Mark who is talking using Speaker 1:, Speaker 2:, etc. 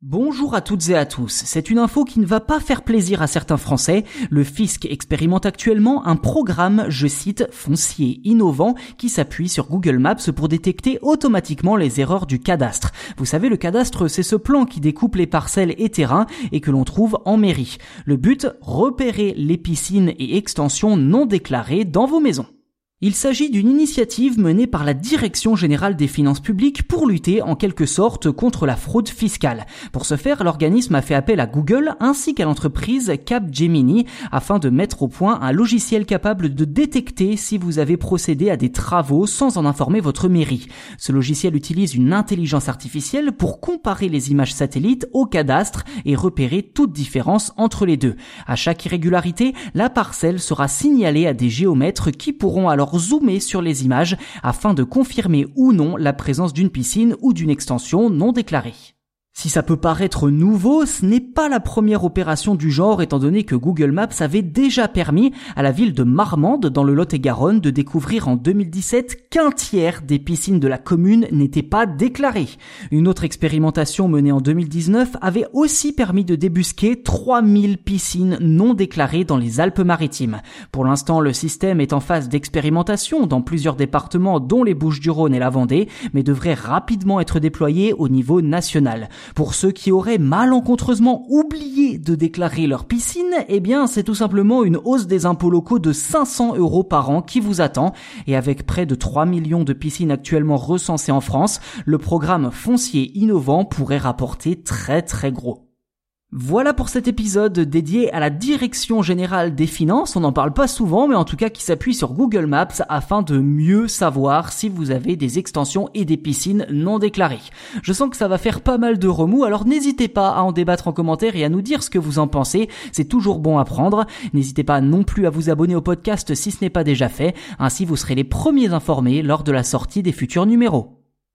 Speaker 1: Bonjour à toutes et à tous. C'est une info qui ne va pas faire plaisir à certains Français. Le fisc expérimente actuellement un programme, je cite, foncier innovant qui s'appuie sur Google Maps pour détecter automatiquement les erreurs du cadastre. Vous savez, le cadastre, c'est ce plan qui découpe les parcelles et terrains et que l'on trouve en mairie. Le but, repérer les piscines et extensions non déclarées dans vos maisons. Il s'agit d'une initiative menée par la Direction générale des finances publiques pour lutter en quelque sorte contre la fraude fiscale. Pour ce faire, l'organisme a fait appel à Google ainsi qu'à l'entreprise Capgemini afin de mettre au point un logiciel capable de détecter si vous avez procédé à des travaux sans en informer votre mairie. Ce logiciel utilise une intelligence artificielle pour comparer les images satellites au cadastre et repérer toute différence entre les deux. À chaque irrégularité, la parcelle sera signalée à des géomètres qui pourront alors zoomer sur les images afin de confirmer ou non la présence d'une piscine ou d'une extension non déclarée. Si ça peut paraître nouveau, ce n'est pas la première opération du genre étant donné que Google Maps avait déjà permis à la ville de Marmande dans le Lot-et-Garonne de découvrir en 2017 qu'un tiers des piscines de la commune n'étaient pas déclarées. Une autre expérimentation menée en 2019 avait aussi permis de débusquer 3000 piscines non déclarées dans les Alpes-Maritimes. Pour l'instant, le système est en phase d'expérimentation dans plusieurs départements dont les Bouches-du-Rhône et la Vendée, mais devrait rapidement être déployé au niveau national. Pour ceux qui auraient malencontreusement oublié de déclarer leur piscine, eh bien c'est tout simplement une hausse des impôts locaux de 500 euros par an qui vous attend. Et avec près de 3 millions de piscines actuellement recensées en France, le programme foncier innovant pourrait rapporter très très gros. Voilà pour cet épisode dédié à la direction générale des finances. On n'en parle pas souvent, mais en tout cas qui s'appuie sur Google Maps afin de mieux savoir si vous avez des extensions et des piscines non déclarées. Je sens que ça va faire pas mal de remous, alors n'hésitez pas à en débattre en commentaire et à nous dire ce que vous en pensez. C'est toujours bon à prendre. N'hésitez pas non plus à vous abonner au podcast si ce n'est pas déjà fait. Ainsi vous serez les premiers informés lors de la sortie des futurs numéros.